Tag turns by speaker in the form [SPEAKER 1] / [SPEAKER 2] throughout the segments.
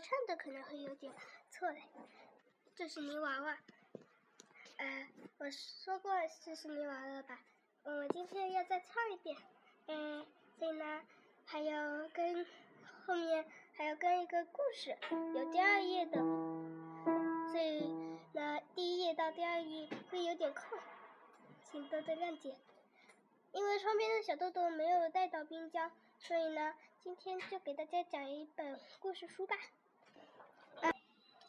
[SPEAKER 1] 唱的可能会有点错嘞。这是泥娃娃，呃，我说过这是泥娃娃吧？我今天要再唱一遍，嗯，所以呢，还有跟后面还要跟一个故事，有第二页的，所以呢，第一页到第二页会有点空，请多多谅解。因为窗边的小豆豆没有带到冰箱，所以呢。今天就给大家讲一本故事书吧。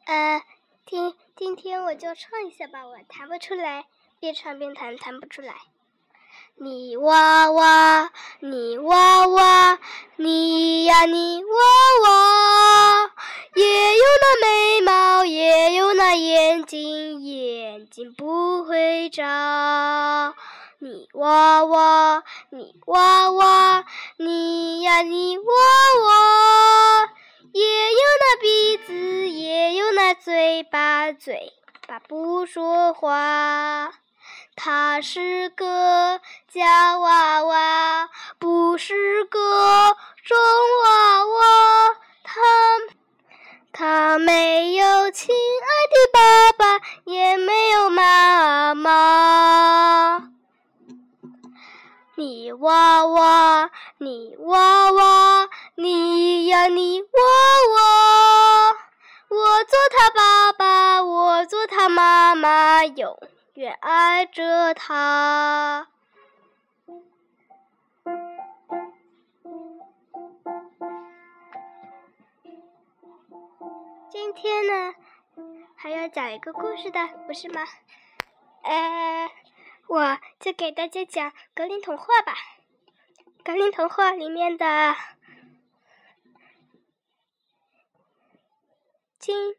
[SPEAKER 1] 呃，今今天我就唱一下吧，我弹不出来，边唱边弹，弹不出来。泥娃娃，泥娃娃，你呀泥娃娃，也有那眉毛，也有那眼睛，眼睛不会眨。泥娃娃，泥娃娃，你呀泥娃娃，嘴巴，不说话。他是个假娃娃，不是个真娃娃。他他没有亲爱的爸爸，也没有妈妈。你娃娃，你娃娃，你呀你娃娃，我做他爸爸，我做他妈妈，永远爱着他。今天呢，还要讲一个故事的，不是吗？呃。我就给大家讲格林童话吧，格林童话里面的金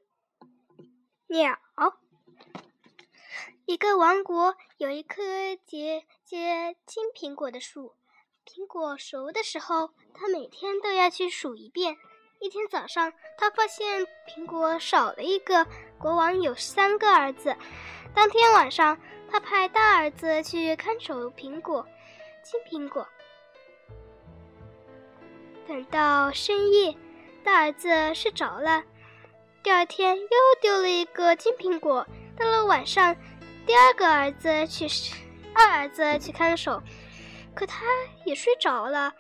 [SPEAKER 1] 鸟。一个王国有一棵结结金苹果的树，苹果熟的时候，他每天都要去数一遍。一天早上，他发现苹果少了一个。国王有三个儿子，当天晚上。他派大儿子去看守苹果，金苹果。等到深夜，大儿子睡着了。第二天又丢了一个金苹果。到了晚上，第二个儿子去，二儿子去看守，可他也睡着了。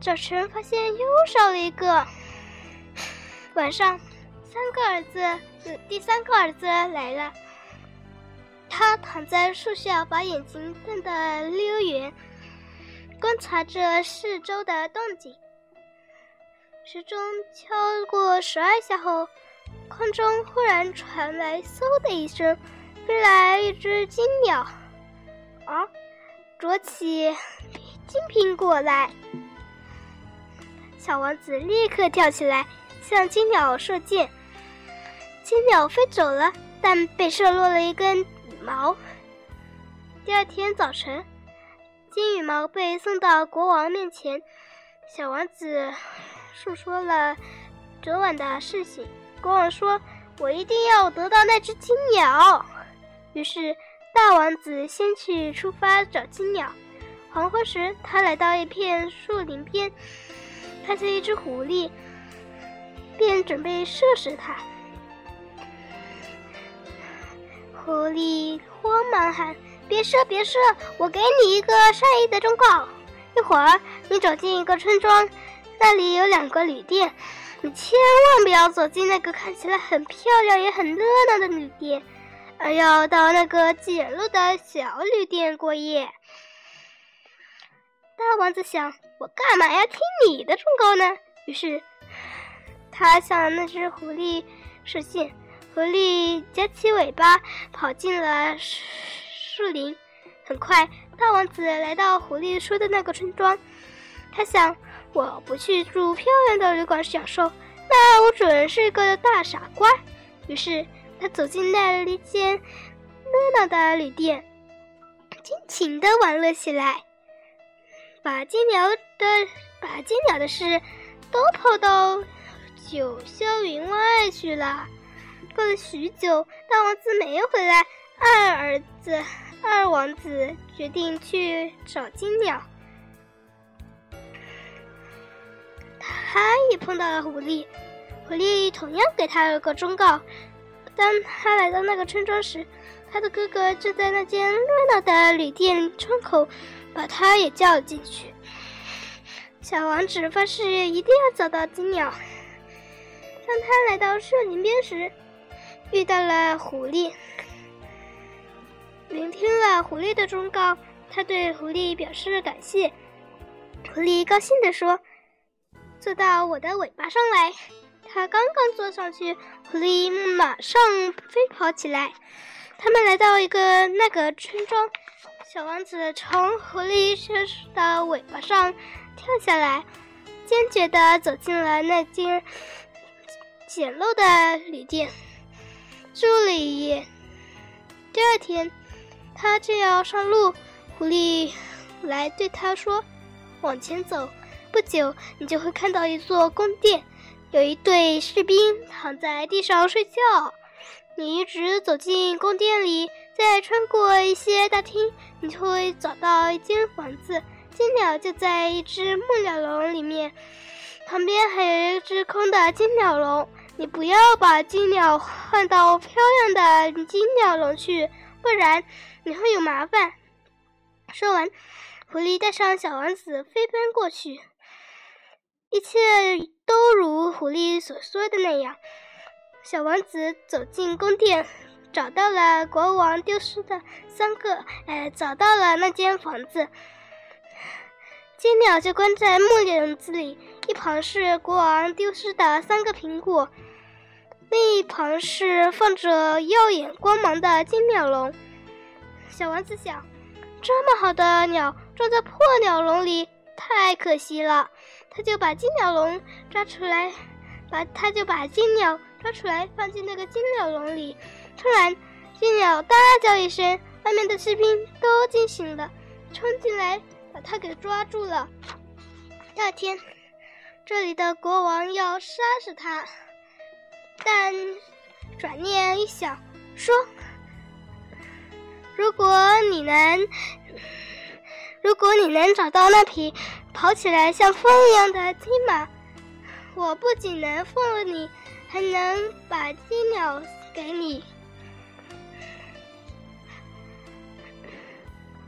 [SPEAKER 1] 早晨发现又少了一个。晚上，三个儿子，第三个儿子来了。他躺在树下，把眼睛瞪得溜圆，观察着四周的动静。时钟敲过十二下后，空中忽然传来“嗖”的一声，飞来一只金鸟，啊，啄起金苹果来。小王子立刻跳起来，向金鸟射箭。金鸟飞走了，但被射落了一根羽。毛。第二天早晨，金羽毛被送到国王面前。小王子述说了昨晚的事情。国王说：“我一定要得到那只金鸟。”于是，大王子先去出发找金鸟。黄昏时，他来到一片树林边，看见一只狐狸，便准备射死它。狐狸慌忙喊：“别射，别射！我给你一个善意的忠告。一会儿，你走进一个村庄，那里有两个旅店，你千万不要走进那个看起来很漂亮也很热闹的旅店，而要到那个简陋的小旅店过夜。”大王子想：“我干嘛要听你的忠告呢？”于是，他向那只狐狸射箭。狐狸夹起尾巴跑进了树林。很快，大王子来到狐狸说的那个村庄。他想：“我不去住漂亮的旅馆享受，那我准是个大傻瓜。”于是，他走进那一间热闹的旅店，尽情的玩乐起来。把金鸟的把金鸟的事都抛到九霄云外去了。过了许久，大王子没有回来，二儿子二王子决定去找金鸟。他也碰到了狐狸，狐狸同样给他了个忠告。当他来到那个村庄时，他的哥哥正在那间热闹的旅店窗口。把他也叫了进去。小王子发誓一定要找到金鸟。当他来到树林边时，遇到了狐狸。聆听了狐狸的忠告，他对狐狸表示感谢。狐狸高兴地说：“坐到我的尾巴上来。”他刚刚坐上去，狐狸马上飞跑起来。他们来到一个那个村庄。小王子从狐狸身上的尾巴上跳下来，坚决地走进了那间简陋的旅店，住了一夜。第二天，他正要上路，狐狸来对他说：“往前走，不久你就会看到一座宫殿，有一队士兵躺在地上睡觉。你一直走进宫殿里。”再穿过一些大厅，你就会找到一间房子。金鸟就在一只木鸟笼里面，旁边还有一只空的金鸟笼。你不要把金鸟换到漂亮的金鸟笼去，不然你会有麻烦。说完，狐狸带上小王子飞奔过去。一切都如狐狸所说的那样，小王子走进宫殿。找到了国王丢失的三个，哎，找到了那间房子。金鸟就关在木笼子里，一旁是国王丢失的三个苹果，另一旁是放着耀眼光芒的金鸟笼。小王子想，这么好的鸟装在破鸟笼里，太可惜了。他就把金鸟笼抓出来，把他就把金鸟抓出来，放进那个金鸟笼里。突然，金鸟大叫一声，外面的士兵都惊醒了，冲进来把他给抓住了。第二天，这里的国王要杀死他，但转念一想，说：“如果你能，如果你能找到那匹跑起来像风一样的金马，我不仅能放了你，还能把金鸟给你。”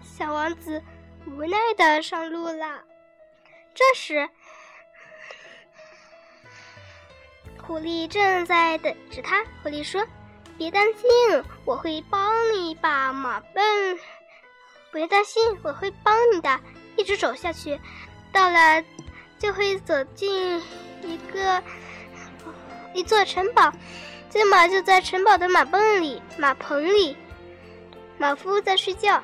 [SPEAKER 1] 小王子无奈的上路了。这时，狐狸正在等着他。狐狸说：“别担心，我会帮你把马奔。别担心，我会帮你的。一直走下去，到了就会走进一个一座城堡。金马就在城堡的马棚里，马棚里，马夫在睡觉。”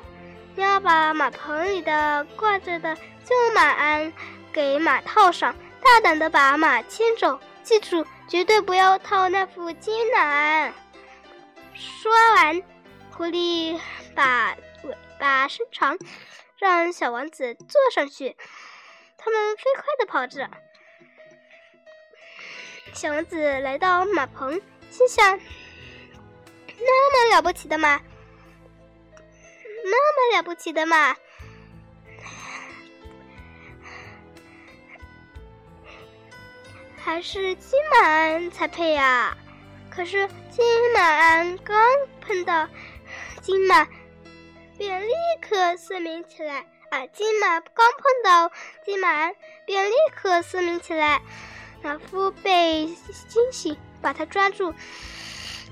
[SPEAKER 1] 你要把马棚里的挂着的旧马鞍给马套上，大胆的把马牵走。记住，绝对不要套那副金马鞍。说完，狐狸把尾巴伸长，让小王子坐上去。他们飞快的跑着，小王子来到马棚，心想：那么了不起的马，那么了不起的马，还是金马鞍才配呀！可是金马鞍刚碰到金马，便立刻嘶鸣起来。金马刚碰到金马，便立刻嘶鸣起来。马夫被惊醒，把他抓住。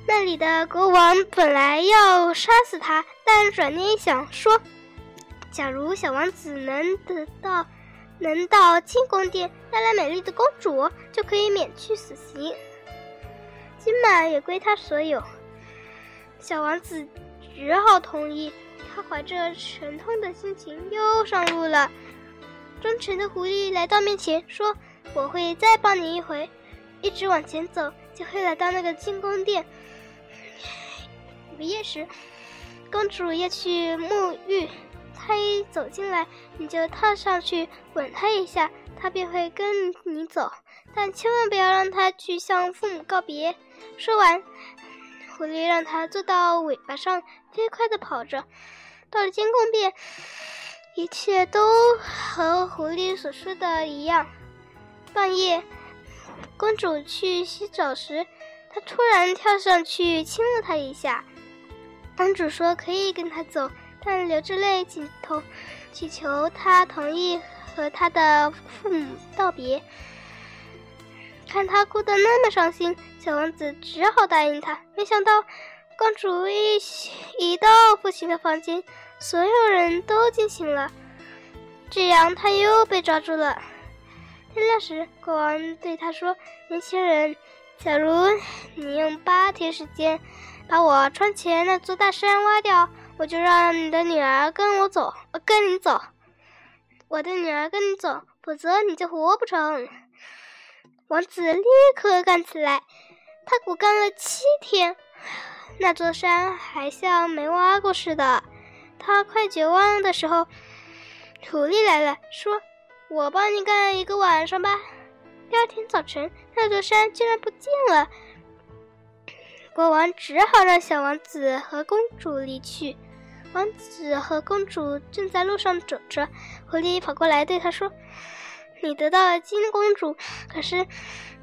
[SPEAKER 1] 那里的国王本来要杀死他，但转念一想，说：“假如小王子能得到，能到金宫殿带来美丽的公主，就可以免去死刑。金马也归他所有。”小王子只好同意。他怀着沉痛的心情又上路了。忠诚的狐狸来到面前，说：“我会再帮你一回。”一直往前走，就会来到那个金宫殿。午夜时，公主要去沐浴，她一走进来，你就踏上去吻她一下，她便会跟你走。但千万不要让她去向父母告别。说完，狐狸让她坐到尾巴上，飞快地跑着。到了金宫殿，一切都和狐狸所说的一样。半夜，公主去洗澡时，他突然跳上去亲了她一下。公主说可以跟他走，但流着泪请同祈求他同意和他的父母道别。看他哭得那么伤心，小王子只好答应他。没想到，公主一一到父亲的房间。所有人都惊醒了，这样他又被抓住了。天亮时，国王对他说：“年轻人，假如你用八天时间把我窗前那座大山挖掉，我就让你的女儿跟我走，跟你走。我的女儿跟你走，否则你就活不成。”王子立刻干起来，他苦干了七天，那座山还像没挖过似的。他快绝望的时候，狐狸来了，说：“我帮你干一个晚上吧。”第二天早晨，那座山竟然不见了。国王只好让小王子和公主离去。王子和公主正在路上走着，狐狸跑过来对他说：“你得到了金公主，可是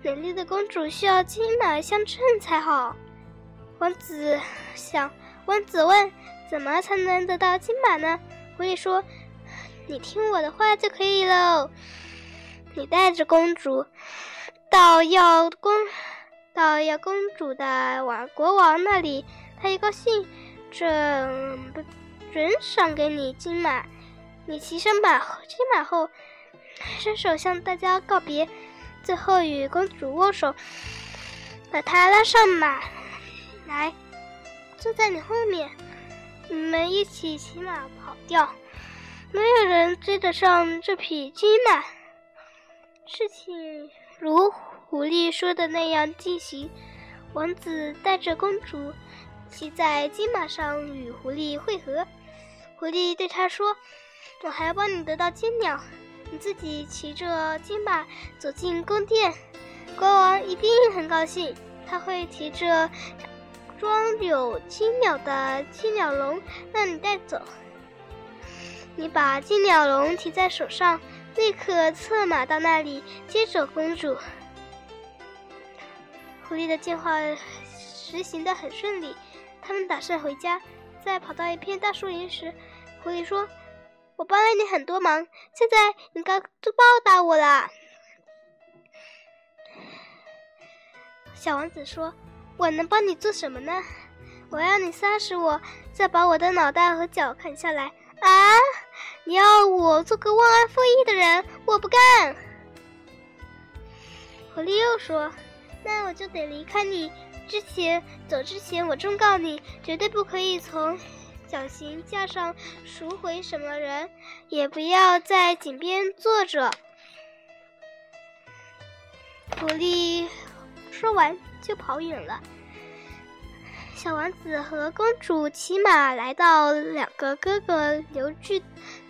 [SPEAKER 1] 美丽的公主需要金马相衬才好。”王子想，王子问。怎么才能得到金马呢？狐狸说：“你听我的话就可以喽。你带着公主到要公到要公主的王国王那里，他一高兴，准准赏给你金马。你骑上马金马后，伸手向大家告别，最后与公主握手，把她拉上马来，坐在你后面。”你们一起骑马跑掉，没有人追得上这匹金马。事情如狐狸说的那样进行，王子带着公主骑在金马上与狐狸会合。狐狸对他说：“我还要帮你得到金鸟，你自己骑着金马走进宫殿，国王一定很高兴，他会提着。”装有金鸟的金鸟笼让你带走。你把金鸟笼提在手上，立刻策马到那里接走公主。狐狸的计划实行的很顺利，他们打算回家。在跑到一片大树林时，狐狸说：“我帮了你很多忙，现在你该就报答我了。”小王子说。我能帮你做什么呢？我要你杀死我，再把我的脑袋和脚砍下来。啊！你要我做个忘恩负义的人？我不干。狐狸又说：“那我就得离开你。之前走之前，我忠告你，绝对不可以从绞刑架上赎回什么人，也不要在井边坐着。”狐狸说完。就跑远了。小王子和公主骑马来到两个哥哥留居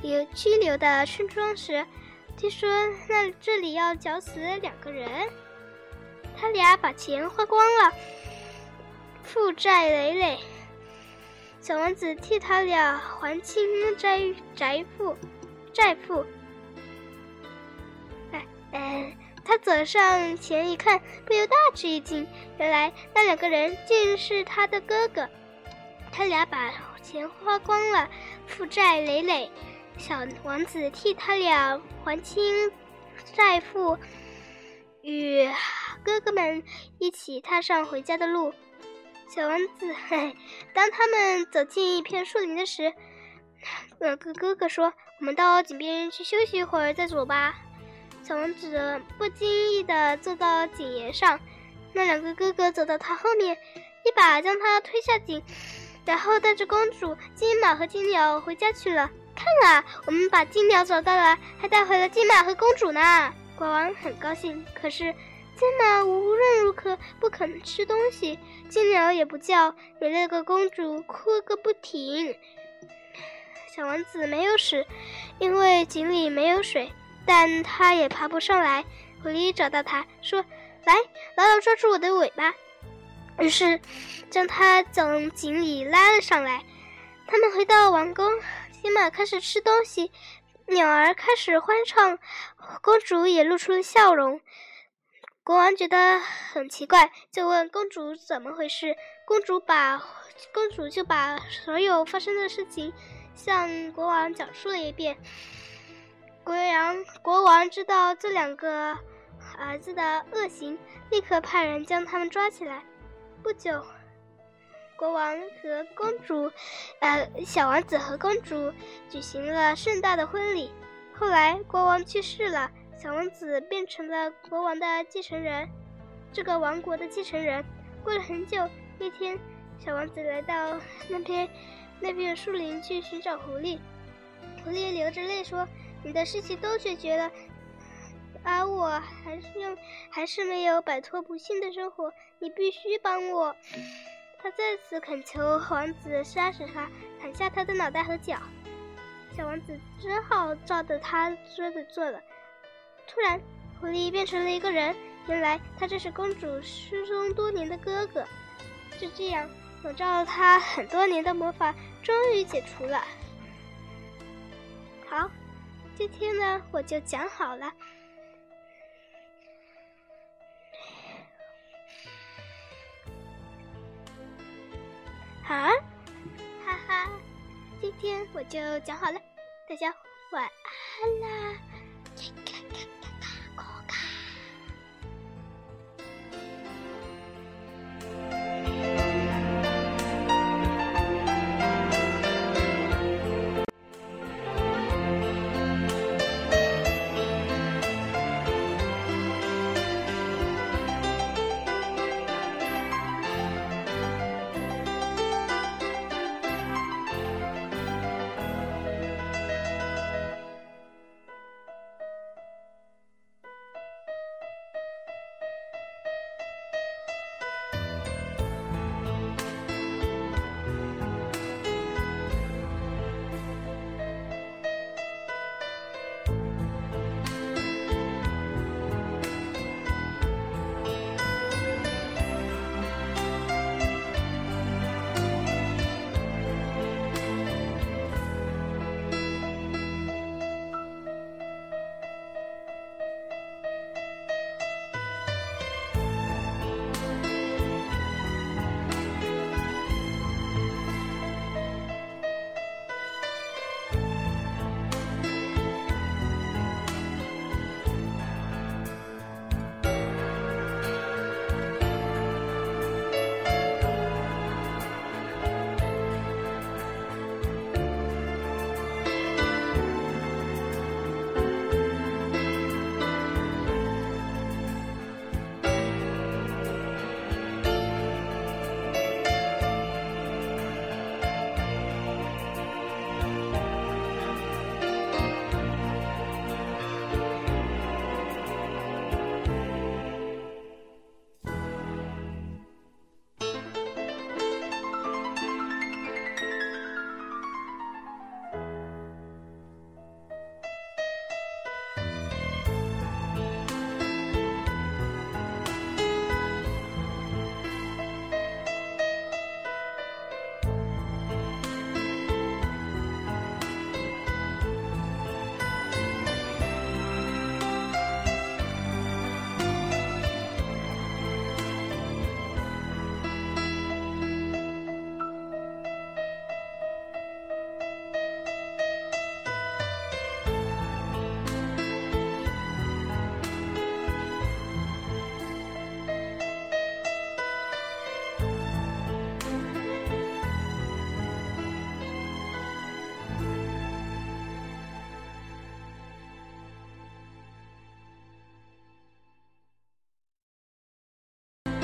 [SPEAKER 1] 留居留的村庄时，听说那这里要绞死两个人，他俩把钱花光了，负债累累。小王子替他俩还清债债负，债负。哎哎，他走上前一看，不由大吃一惊。原来那两个人竟是他的哥哥。他俩把钱花光了，负债累累。小王子替他俩还清债负，与哥哥们一起踏上回家的路。小王子，嘿，当他们走进一片树林的时，两个哥哥说：“我们到井边去休息一会儿再走吧。”小王子不经意地坐到井沿上，那两个哥哥走到他后面，一把将他推下井，然后带着公主、金马和金鸟回家去了。看啊，我们把金鸟找到了，还带回了金马和公主呢。国王很高兴，可是。金马无论如何不肯吃东西，金鸟也不叫，你那个公主哭个不停。小王子没有死，因为井里没有水，但他也爬不上来。狐狸找到他说：“来，牢牢抓住我的尾巴。”于是将他从井里拉了上来。他们回到王宫，金马开始吃东西，鸟儿开始欢唱，公主也露出了笑容。国王觉得很奇怪，就问公主怎么回事。公主把公主就把所有发生的事情向国王讲述了一遍。国王国王知道这两个儿子的恶行，立刻派人将他们抓起来。不久，国王和公主，呃，小王子和公主举行了盛大的婚礼。后来，国王去世了。小王子变成了国王的继承人，这个王国的继承人。过了很久，一天，小王子来到那片那片树林去寻找狐狸。狐狸流着泪说：“你的事情都解决了，而我还是用还是没有摆脱不幸的生活。你必须帮我。”他再次恳求王子杀死他，砍下他的脑袋和脚。小王子只好照着他说的做了。突然，狐狸变成了一个人。原来他正是公主失踪多年的哥哥。就这样，笼罩了他很多年的魔法终于解除了。今天呢，我就讲好了。好，啊哈哈，今天我就讲好了。大家晚安啦。